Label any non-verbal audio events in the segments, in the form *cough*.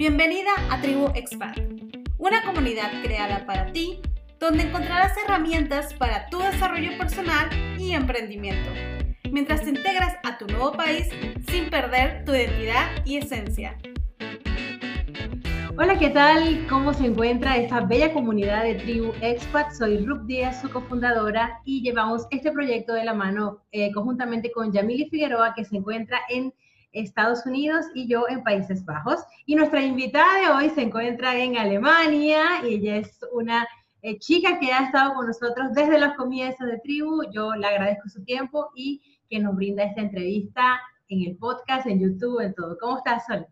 Bienvenida a Tribu Expat, una comunidad creada para ti donde encontrarás herramientas para tu desarrollo personal y emprendimiento, mientras te integras a tu nuevo país sin perder tu identidad y esencia. Hola, ¿qué tal? ¿Cómo se encuentra esta bella comunidad de Tribu Expat? Soy Rup Díaz, su cofundadora, y llevamos este proyecto de la mano eh, conjuntamente con Yamili Figueroa, que se encuentra en Estados Unidos y yo en Países Bajos. Y nuestra invitada de hoy se encuentra en Alemania y ella es una eh, chica que ha estado con nosotros desde los comienzos de Tribu. Yo le agradezco su tiempo y que nos brinda esta entrevista en el podcast, en YouTube, en todo. ¿Cómo estás, Sol?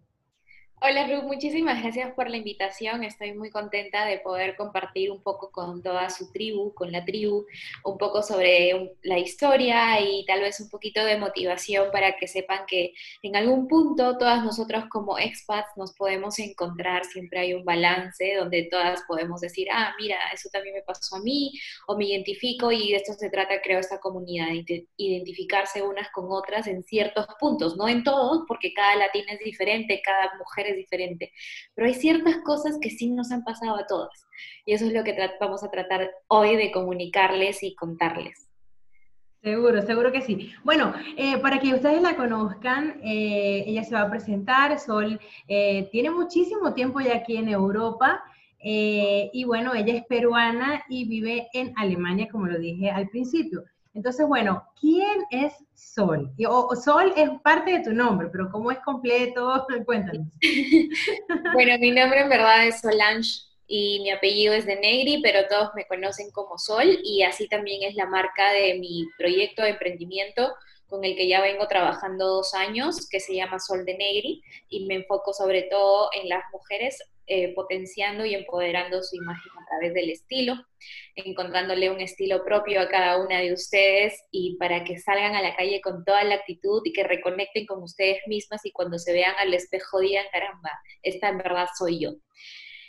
Hola Ruth, muchísimas gracias por la invitación. Estoy muy contenta de poder compartir un poco con toda su tribu, con la tribu, un poco sobre la historia y tal vez un poquito de motivación para que sepan que en algún punto todas nosotros como expats nos podemos encontrar, siempre hay un balance donde todas podemos decir, ah, mira, eso también me pasó a mí o me identifico y de esto se trata, creo, esta comunidad, identificarse unas con otras en ciertos puntos, no en todos, porque cada latina es diferente, cada mujer es diferente, pero hay ciertas cosas que sí nos han pasado a todas. Y eso es lo que vamos a tratar hoy de comunicarles y contarles. Seguro, seguro que sí. Bueno, eh, para que ustedes la conozcan, eh, ella se va a presentar. Sol eh, tiene muchísimo tiempo ya aquí en Europa. y bueno, ella es peruana y vive en Alemania, como lo dije al principio. Entonces, bueno, ¿quién es Sol? o, Sol es parte de tu nombre, pero ¿cómo es completo? *laughs* Cuéntanos. *laughs* bueno, mi nombre en verdad es Solange y mi apellido es de Negri, pero todos me conocen como Sol y así también es la marca de mi proyecto de emprendimiento con el que ya vengo trabajando dos años, que se llama Sol de Negri, y me enfoco sobre todo en las mujeres eh, potenciando y empoderando su imagen a través del estilo, encontrándole un estilo propio a cada una de ustedes y para que salgan a la calle con toda la actitud y que reconecten con ustedes mismas y cuando se vean al espejo digan, caramba, esta en verdad soy yo.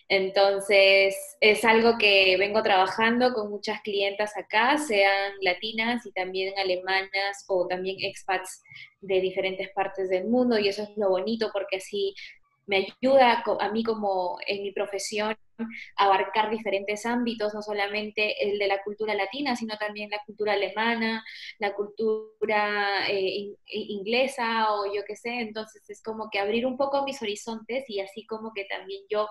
Entonces, es algo que vengo trabajando con muchas clientas acá, sean latinas y también alemanas o también expats de diferentes partes del mundo, y eso es lo bonito porque así me ayuda a mí como en mi profesión a abarcar diferentes ámbitos, no solamente el de la cultura latina, sino también la cultura alemana, la cultura eh, inglesa o yo qué sé. Entonces es como que abrir un poco mis horizontes y así como que también yo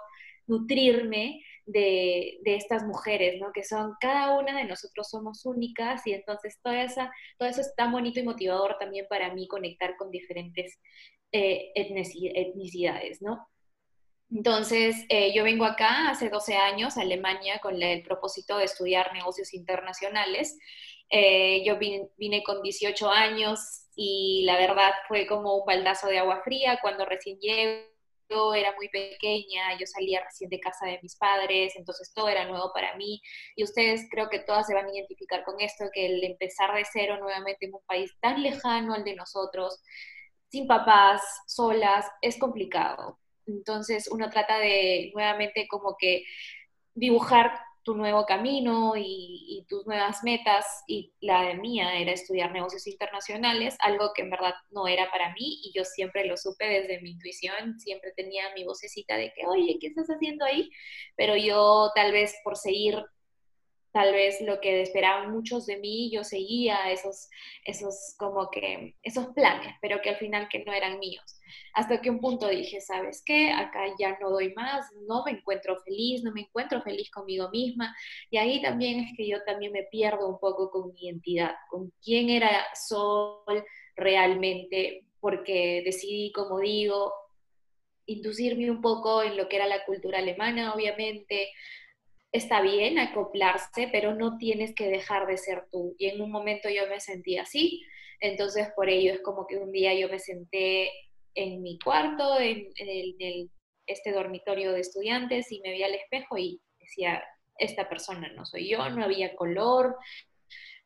nutrirme de, estas mujeres, ¿no? Que son, cada una de nosotros somos únicas y entonces toda esa, todo eso es tan bonito y motivador también para mí conectar con diferentes eh, etnicidades, ¿no? Entonces, eh, yo vengo acá hace 12 años a Alemania con el propósito de estudiar negocios internacionales. Eh, yo vine, vine, con 18 años y la verdad fue como un baldazo de agua fría cuando recién llego. Era muy pequeña, yo salía recién de casa de mis padres, entonces todo era nuevo para mí. Y ustedes creo que todas se van a identificar con esto, que el empezar de cero nuevamente en un país tan lejano al de nosotros, sin papás, solas, es complicado. Entonces uno trata de nuevamente como que dibujar tu nuevo camino y, tus nuevas metas y la de mía era estudiar negocios internacionales, algo que en verdad no era para mí y yo siempre lo supe desde mi intuición, siempre tenía mi vocecita de que, oye, ¿qué estás haciendo ahí? Pero yo tal vez por seguir tal vez lo que esperaban muchos de mí, yo seguía esos, esos como que, esos planes, pero que al final que no eran míos. Hasta que un punto dije, ¿sabes qué? Acá ya no doy más, no me encuentro feliz, no me encuentro feliz conmigo misma. Y ahí también es que yo también me pierdo un poco con mi identidad, con quién era Sol realmente, porque decidí, como digo, inducirme un poco en lo que era la cultura alemana, obviamente, está bien acoplarse, pero no tienes que dejar de ser tú. Y en un momento yo me sentí así, entonces por ello es como que un día yo me senté en mi cuarto, en, este dormitorio de estudiantes y me vi al espejo y decía, esta persona no soy yo, no había color,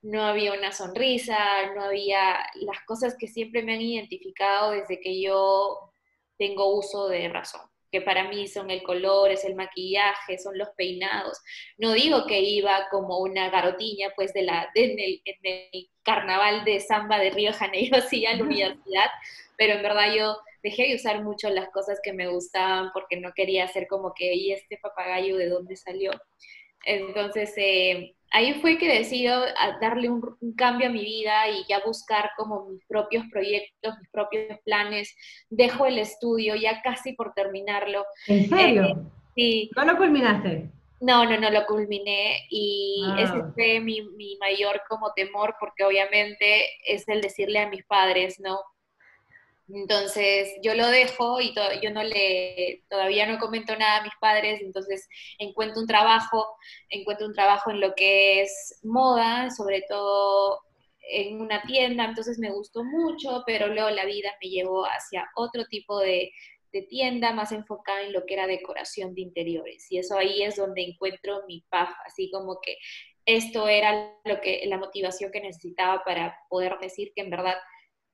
no había una sonrisa, no había las cosas que siempre me han identificado desde que yo tengo uso de razón que para mí son el color, es el maquillaje, son los peinados. No digo que iba como una garotiña, pues, de la, en, el, carnaval de samba de Río de Janeiro, *laughs* así a la universidad, pero en verdad yo dejé de usar mucho las cosas que me gustaban porque no quería hacer como que, ¿y este papagayo de dónde salió? Entonces, eh, ahí fue que decido darle un, cambio a mi vida y ya buscar como mis propios proyectos, mis propios planes. Dejo el estudio ya casi por terminarlo. ¿En serio? Eh, sí. ¿No lo culminaste? No, no, no lo culminé y ah. ese fue mi, mi, mayor como temor porque obviamente es el decirle a mis padres, ¿no? Entonces yo lo dejo y yo no le, todavía no comento nada a mis padres, entonces encuentro un trabajo, encuentro un trabajo en lo que es moda, sobre todo en una tienda, entonces me gustó mucho, pero luego la vida me llevó hacia otro tipo de, de tienda más enfocada en lo que era decoración de interiores. Y eso ahí es donde encuentro mi paz, así como que esto era lo que, la motivación que necesitaba para poder decir que en verdad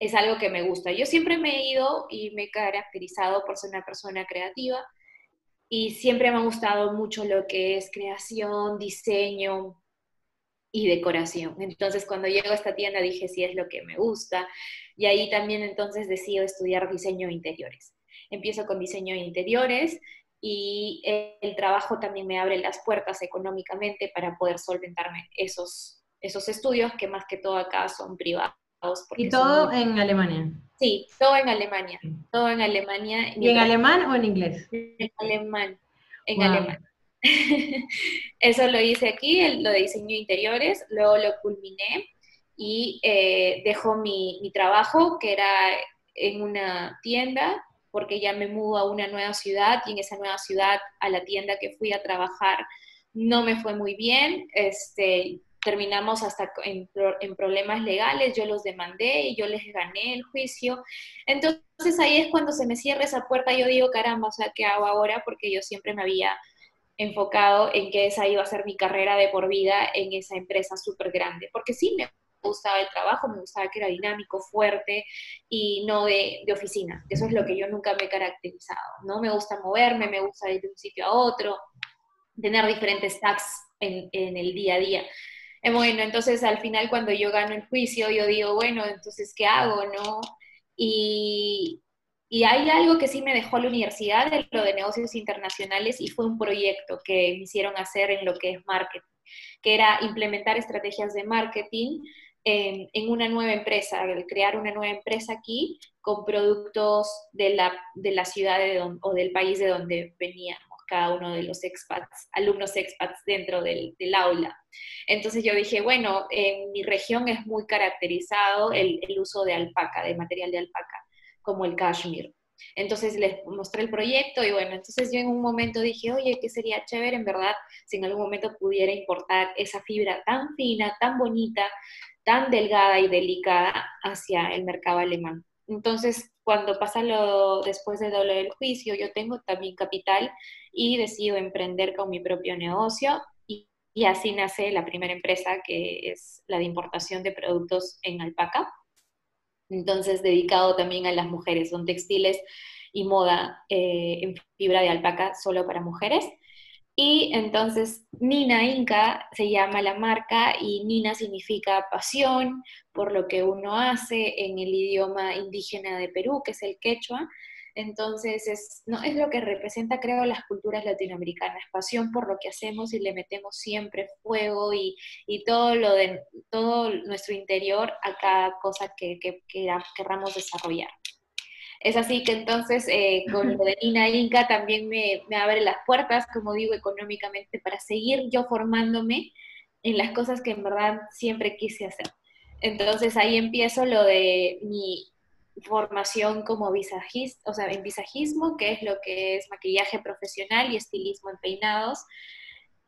es algo que me gusta. Yo siempre me he ido y me he caracterizado por ser una persona creativa y siempre me ha gustado mucho lo que es creación, diseño y decoración. Entonces cuando llego a esta tienda dije sí es lo que me gusta y ahí también entonces decido estudiar diseño de interiores. Empiezo con diseño de interiores y el trabajo también me abre las puertas económicamente para poder solventarme esos, esos estudios que más que todo acá son privados ¿Y todo en Alemania? Sí, todo en Alemania. Todo en Alemania. ¿Y en alemán o en inglés? En alemán. En alemán. *laughs* Eso lo hice aquí, lo de diseño de interiores, luego lo culminé y eh, dejo mi, mi, trabajo, que era en una tienda, porque ya me mudo a una nueva ciudad y en esa nueva ciudad, a la tienda que fui a trabajar, no me fue muy bien. Este, terminamos hasta en, problemas legales, yo los demandé y yo les gané el juicio. Entonces ahí es cuando se me cierra esa puerta, yo digo, caramba, o sea, ¿qué hago ahora? Porque yo siempre me había enfocado en que esa iba a ser mi carrera de por vida en esa empresa súper grande, porque sí me gustaba el trabajo, me gustaba que era dinámico, fuerte y no de, de, oficina. Eso es lo que yo nunca me he caracterizado, ¿no? Me gusta moverme, me gusta ir de un sitio a otro, tener diferentes tasks en, en el día a día. Eh, bueno, entonces al final cuando yo gano el juicio, yo digo, bueno, entonces, ¿qué hago? ¿No? Y, y hay algo que sí me dejó la universidad, de lo de negocios internacionales, y fue un proyecto que me hicieron hacer en lo que es marketing, que era implementar estrategias de marketing en, en una nueva empresa, crear una nueva empresa aquí con productos de la, de la ciudad de o del país de donde venía cada uno de los expats, alumnos expats dentro del, aula. Entonces yo dije, bueno, en mi región es muy caracterizado el, uso de alpaca, de material de alpaca, como el cashmere. Entonces les mostré el proyecto y bueno, entonces yo en un momento dije, oye, que sería chévere en verdad si en algún momento pudiera importar esa fibra tan fina, tan bonita, tan delgada y delicada hacia el mercado alemán. Entonces, cuando pasa lo después de doble del juicio, yo tengo también capital y decido emprender con mi propio negocio y, así nace la primera empresa que es la de importación de productos en alpaca. Entonces, dedicado también a las mujeres, son textiles y moda eh, en fibra de alpaca solo para mujeres. Y entonces Nina Inca se llama la marca y Nina significa pasión por lo que uno hace en el idioma indígena de Perú, que es el quechua. Entonces es, no, es lo que representa, creo, las culturas latinoamericanas, pasión por lo que hacemos y le metemos siempre fuego y, y todo, lo de, todo nuestro interior a cada cosa que, que, que queramos desarrollar. Es así que entonces eh, con lo de Nina Inca también me, me, abre las puertas, como digo, económicamente para seguir yo formándome en las cosas que en verdad siempre quise hacer. Entonces ahí empiezo lo de mi formación como visajista, o sea, en visajismo, que es lo que es maquillaje profesional y estilismo en peinados.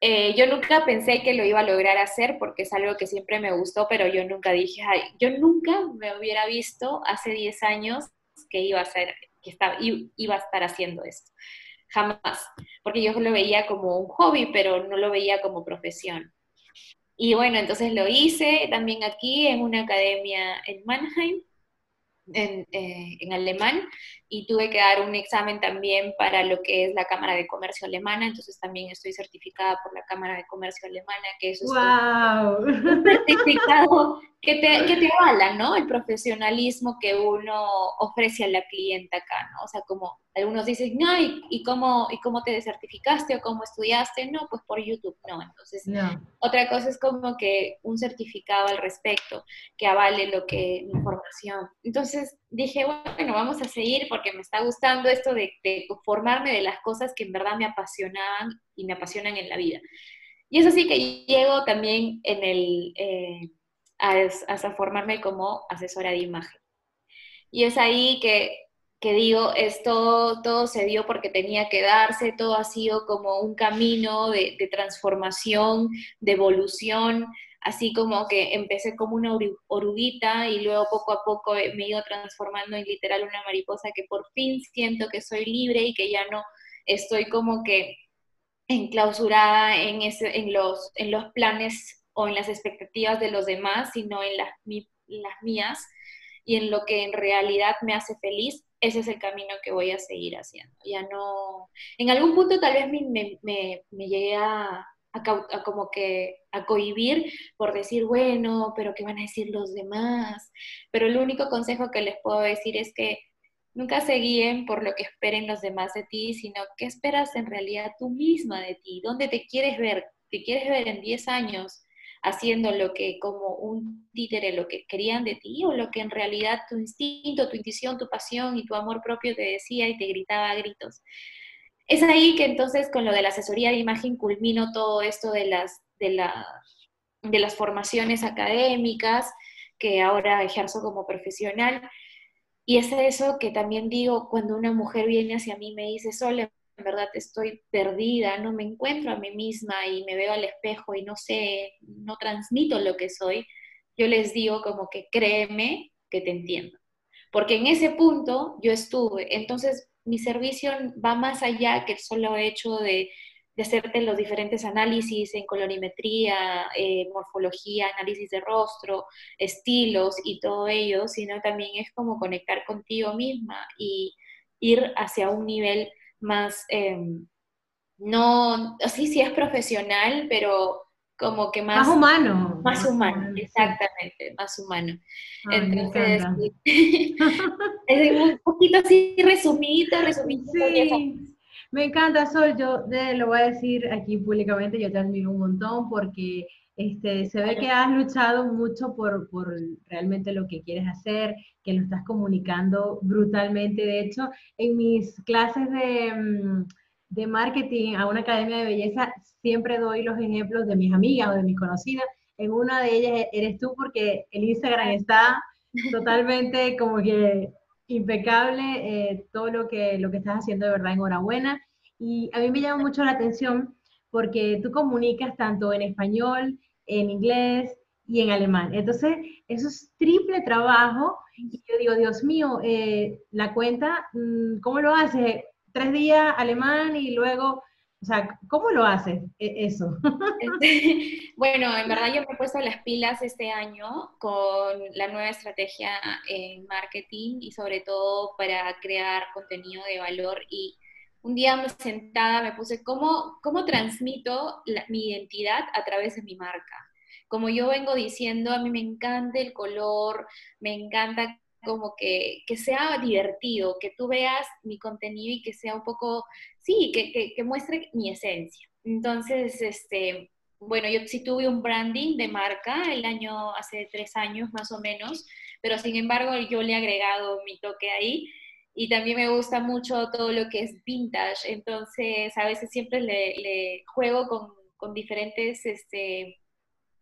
Eh, yo nunca pensé que lo iba a lograr hacer porque es algo que siempre me gustó, pero yo nunca dije, ay, yo nunca me hubiera visto hace 10 años que iba a estar haciendo esto. Jamás, porque yo lo veía como un hobby, pero no lo veía como profesión. Y bueno, entonces lo hice también aquí en una academia en Mannheim, en, eh, en alemán, y tuve que dar un examen también para lo que es la Cámara de Comercio Alemana, entonces también estoy certificada por la Cámara de Comercio Alemana, que eso wow. es un certificado que te, que te avala, ¿no? El profesionalismo que uno ofrece a la clienta acá, ¿no? O sea, como algunos dicen, no, ¿y, cómo, ¿y cómo te certificaste o cómo estudiaste? No, pues por YouTube, no. Entonces, otra cosa es como que un certificado al respecto que avale lo que, mi información. Entonces, dije, bueno, vamos a seguir porque me está gustando esto de, formarme de las cosas que en verdad me apasionaban y me apasionan en la vida. Y es así que llego también en el... Eh, hasta formarme como asesora de imagen. Y es ahí que, que digo, esto todo se dio porque tenía que darse, todo ha sido como un camino de, transformación, de evolución, así como que empecé como una oruguita y luego poco a poco me he ido transformando en literal una mariposa que por fin siento que soy libre y que ya no estoy como que enclausurada en, en, los, en planes o en las expectativas de los demás, sino en las, las mías y en lo que en realidad me hace feliz, ese es el camino que voy a seguir haciendo. Ya no, en algún punto tal vez me, llegué a, a, como que a cohibir por decir, bueno, pero ¿qué van a decir los demás? Pero el único consejo que les puedo decir es que nunca se guíen por lo que esperen los demás de ti, sino qué esperas en realidad tú misma de ti, dónde te quieres ver, te quieres ver en 10 años, haciendo lo que como un títere lo que querían de ti o lo que en realidad tu instinto, tu intuición, tu pasión y tu amor propio te decía y te gritaba a gritos. Es ahí que entonces con lo de la asesoría de imagen culmino todo esto de las, de la, de las formaciones académicas que ahora ejerzo como profesional. Y es eso que también digo cuando una mujer viene hacia mí y me dice, Sole, en verdad estoy perdida, no me encuentro a mí misma y me veo al espejo y no sé, no transmito lo que soy, yo les digo como que créeme que te entiendo. Porque en ese punto yo estuve. Entonces mi servicio va más allá que el solo hecho de, de hacerte los diferentes análisis en colorimetría, eh, morfología, análisis de rostro, estilos y todo ello, sino también es como conectar contigo misma y ir hacia un nivel más, em, no, sí, sí es profesional, pero como que más... Más humano. Más, humano, exactamente, más humano. Entonces, *laughs* es un poquito así resumidito, resumidito. Me encanta, Sol, yo lo voy a decir aquí públicamente, yo te admiro un montón porque este, se ve que has luchado mucho por, realmente lo que quieres hacer, que lo estás comunicando brutalmente. De hecho, en mis clases de, mm, de marketing a una academia de belleza, siempre doy los ejemplos de mis amigas o de mis conocidas. En una de ellas eres tú porque el Instagram está totalmente como que impecable, eh, todo lo que, lo que estás haciendo de verdad, enhorabuena. Y a mí me llama mucho la atención porque tú comunicas tanto en español, en inglés y en alemán. Entonces, eso es triple trabajo. Y yo digo, Dios mío, eh, la cuenta, mm, ¿cómo lo haces? Tres días alemán y luego, o sea, ¿cómo lo haces e, eso? Este, *laughs* bueno, en verdad yo me he puesto las pilas este año con la nueva estrategia en marketing y sobre todo para crear contenido de valor y un día me sentada me puse, ¿cómo, cómo transmito mi identidad a través de mi marca? Como yo vengo diciendo, a mí me encanta el color, me encanta como que, que sea divertido, que tú veas mi contenido y que sea un poco, sí, que, que, muestre mi esencia. Entonces, este, bueno, yo sí tuve un branding de marca el año, hace tres años más o menos, pero sin embargo yo le he agregado mi toque ahí y también me gusta mucho todo lo que es vintage, entonces a veces siempre le, juego con, con, diferentes este,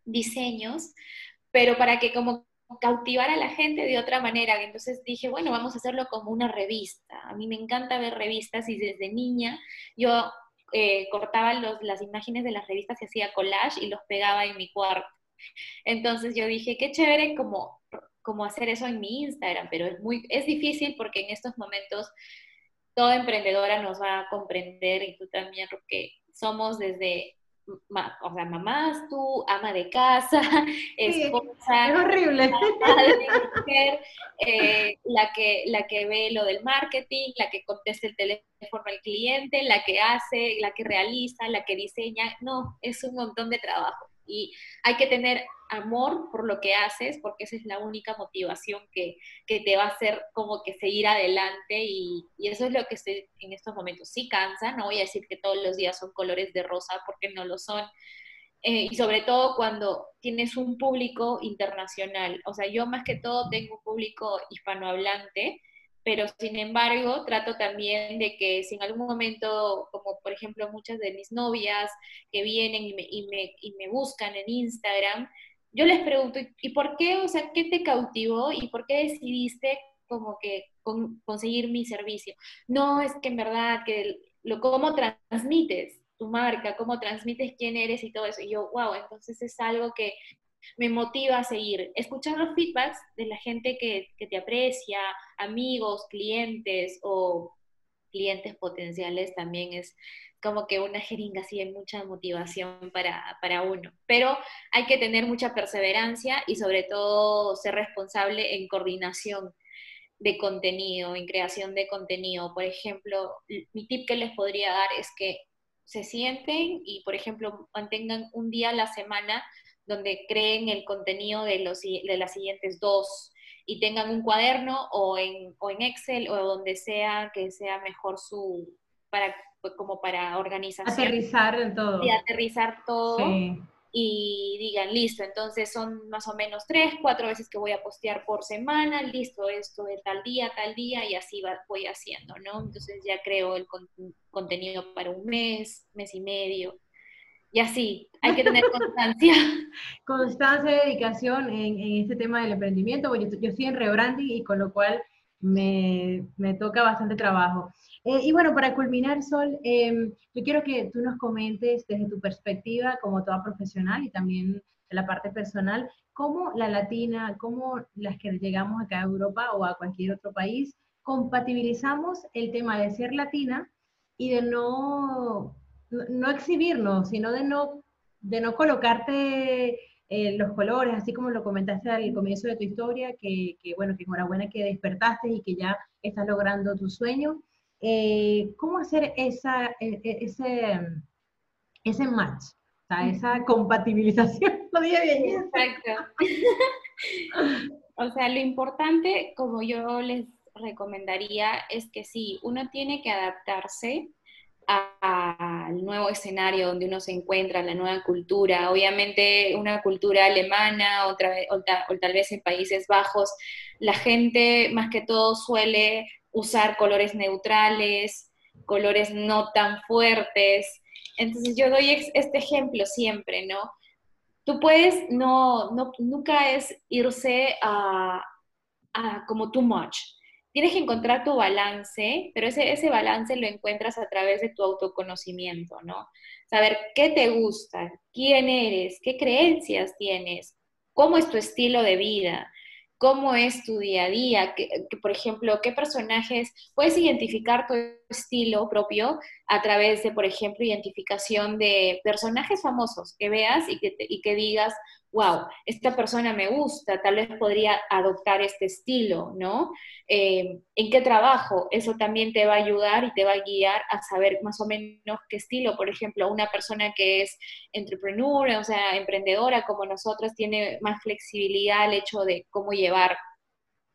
diseños, pero para que como cautivar a la gente de otra manera. Entonces dije, bueno, vamos a hacerlo como una revista. A mí me encanta ver revistas y desde niña yo eh, cortaba los, las imágenes de las revistas y hacía collage y los pegaba en mi cuarto. Entonces yo dije, qué chévere como cómo hacer eso en mi Instagram, pero es muy, es difícil porque en estos momentos toda emprendedora nos va a comprender y tú también, porque somos desde o sea, mamás, tú, ama de casa, *laughs* esposa, es horrible. *laughs* mujer, eh, la, que, la que ve lo del marketing, la que contesta el teléfono al cliente, la que hace, la que realiza, la que diseña, no, es un montón de trabajo. Y hay que tener amor por lo que haces, porque esa es la única motivación que, te va a hacer como que seguir adelante y, eso es lo que estoy en estos momentos. Sí cansa, no voy a decir que todos los días son colores de rosa porque no lo son. Eh, y sobre todo cuando tienes un público internacional. O sea, yo más que todo tengo un público hispanohablante pero sin embargo trato también de que si en algún momento, como por ejemplo muchas de mis novias que vienen y me, y me, y me buscan en Instagram, yo les pregunto, ¿y por qué? O sea, ¿qué te cautivó y por qué decidiste como que conseguir mi servicio? No, es que en verdad, que lo, cómo transmites tu marca, cómo transmites quién eres y todo eso. Y yo, wow, entonces es algo que me motiva a seguir. Escuchar los feedbacks de la gente que, te aprecia, amigos, clientes o clientes potenciales también es como que una jeringa así de mucha motivación para, para, uno. Pero hay que tener mucha perseverancia y sobre todo ser responsable en coordinación de contenido, en creación de contenido. Por ejemplo, mi tip que les podría dar es que se sienten y, por ejemplo, mantengan un día a la semana donde creen el contenido de, los, de las siguientes dos y tengan un cuaderno o en, o en Excel o donde sea que sea mejor su, para, pues, como para organización. Aterrizar todo. Y aterrizar todo. Y digan, listo, entonces son más o menos tres, cuatro veces que voy a postear por semana, listo, esto de tal día, tal día, y así va, voy haciendo, ¿no? Entonces ya creo el contenido para un mes, mes y medio y así, hay que tener constancia. *laughs* constancia y dedicación en, en, este tema del emprendimiento. Yo, yo estoy en rebranding y con lo cual me, me toca bastante trabajo. Eh, y bueno, para culminar, Sol, eh, yo quiero que tú nos comentes desde tu perspectiva como toda profesional y también de la parte personal, cómo la latina, cómo las que llegamos acá a Europa o a cualquier otro país, compatibilizamos el tema de ser latina y de no no exhibirnos, sino de no, de no colocarte eh, los colores, así como lo comentaste al comienzo de tu historia, que, bueno, que enhorabuena que despertaste y que ya estás logrando tu sueño. Eh, ¿Cómo hacer esa, e, e, ese, ese match? O sea, esa compatibilización, *laughs* lo dije bien. Exacto. o sea, lo importante, como yo les recomendaría, es que sí, uno tiene que adaptarse al nuevo escenario donde uno se encuentra, la nueva cultura, obviamente una cultura alemana otra, o, tal vez en Países Bajos, la gente más que todo suele usar colores neutrales, colores no tan fuertes. Entonces yo doy este ejemplo siempre, ¿no? Tú puedes, no, no nunca es irse a, a como too much tienes que encontrar tu balance, pero ese, ese balance lo encuentras a través de tu autoconocimiento, ¿no? Saber qué te gusta, quién eres, qué creencias tienes, cómo es tu estilo de vida, cómo es tu día a día, que, por ejemplo, qué personajes, puedes identificar tu estilo propio a través de, por ejemplo, identificación de personajes famosos que veas y que, y que digas, wow, esta persona me gusta, tal vez podría adoptar este estilo, ¿no? Eh, ¿En qué trabajo? Eso también te va a ayudar y te va a guiar a saber más o menos qué estilo. Por ejemplo, una persona que es entrepreneur, o sea, emprendedora como nosotros, tiene más flexibilidad al hecho de cómo llevar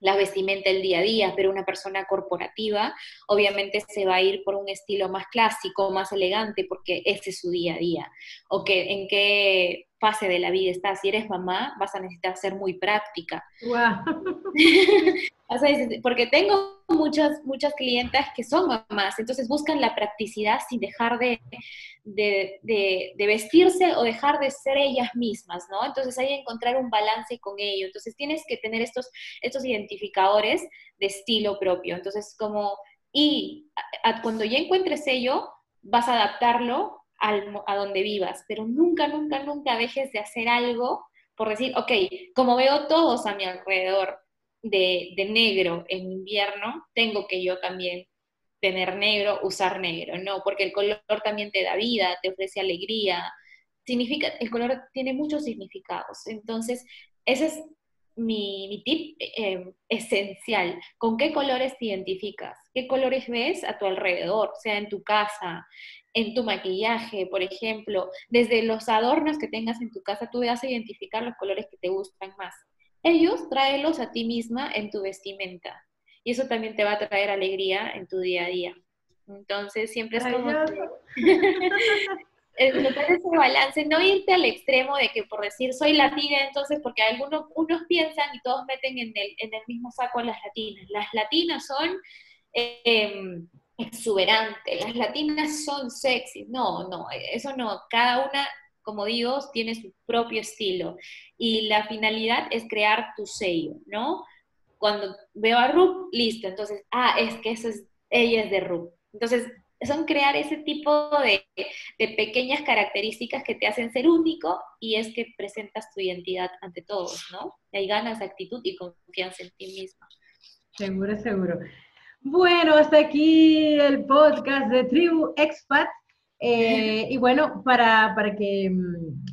la vestimenta el día a día, pero una persona corporativa obviamente se va a ir por un estilo más clásico, más elegante, porque ese es su día a día. O que en qué fase de la vida estás. Si eres mamá, vas a necesitar ser muy práctica. *laughs* porque tengo muchas, muchas clientas que son mamás, entonces buscan la practicidad sin dejar de, de, vestirse o dejar de ser ellas mismas, ¿no? Entonces hay que encontrar un balance con ello. Entonces tienes que tener estos, estos identificadores de estilo propio. Entonces, como, y cuando ya encuentres ello, vas a adaptarlo a donde vivas, pero nunca, nunca, nunca dejes de hacer algo por decir, ok, como veo todos a mi alrededor de, de negro en invierno, tengo que yo también tener negro, usar negro, no, porque el color también te da vida, te ofrece alegría, significa, el color tiene muchos significados. Entonces, ese es mi, tip eh, esencial. ¿Con qué colores te identificas? ¿Qué colores ves a tu alrededor? Sea en tu casa, en tu maquillaje, por ejemplo. Desde los adornos que tengas en tu casa, tú vas a identificar los colores que te gustan más. Ellos tráelos a ti misma en tu vestimenta. Y eso también te va a traer alegría en tu día a día. Entonces, siempre es como... notar *laughs* ese balance, no irte al extremo de que por decir soy latina, entonces, porque algunos unos piensan y todos meten en el, en el mismo saco a las latinas. Las latinas son em, exuberantes, las latinas son sexy. No, no, eso no. Cada una, como digo, tiene su propio estilo. Y la finalidad es crear tu sello, ¿no? Cuando veo a Rup, listo, entonces, ah, es que eso es, ella es de Rup. Entonces, son crear ese tipo de, pequeñas características que te hacen ser único y es que presentas tu identidad ante todos, ¿no? Y hay ganas, actitud y confianza en ti mismo. Seguro, seguro. Bueno, hasta aquí el podcast de Tribu Expat. Eh, y bueno, para, para, que,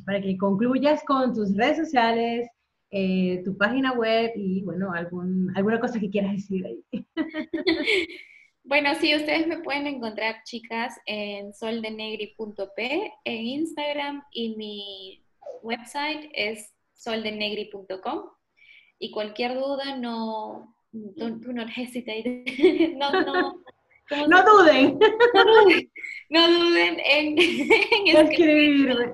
para que concluyas con tus redes sociales, eh, tu página web y bueno, algún, alguna cosa que quieras decir ahí. *laughs* Bueno, sí, ustedes me pueden encontrar, chicas, en soldenegri.p en Instagram y mi website es soldenegri.com. Y cualquier duda, no, do, not hesitate, *laughs* no, no, no duden. No duden, en, *laughs* escribirme.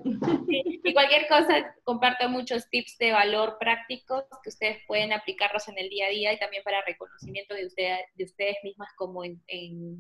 Y cualquier cosa, comparto muchos tips de valor prácticos que ustedes pueden aplicarlos en el día a día y también para reconocimiento de, de ustedes mismas como en,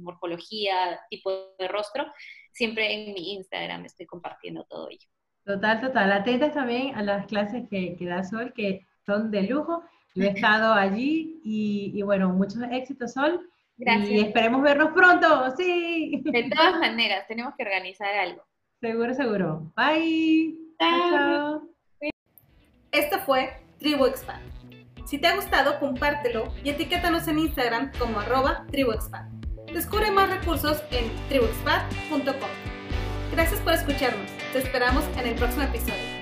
morfología, tipo de rostro. Siempre en mi Instagram estoy compartiendo todo ello. Total, total. Atentas también a las clases que, que da Sol, que son de lujo. Yo he estado allí y, y bueno, muchos éxitos, Sol. Gracias. Y esperemos vernos pronto, sí. De todas maneras, tenemos que organizar algo. Seguro, seguro. Bye. Chao. Esto fue Tribu Expand. Si te ha gustado, compártelo y etiquétanos en Instagram como arroba tribuexpand. Descubre más recursos en tribuexpand.com. Gracias por escucharnos. Te esperamos en el próximo episodio.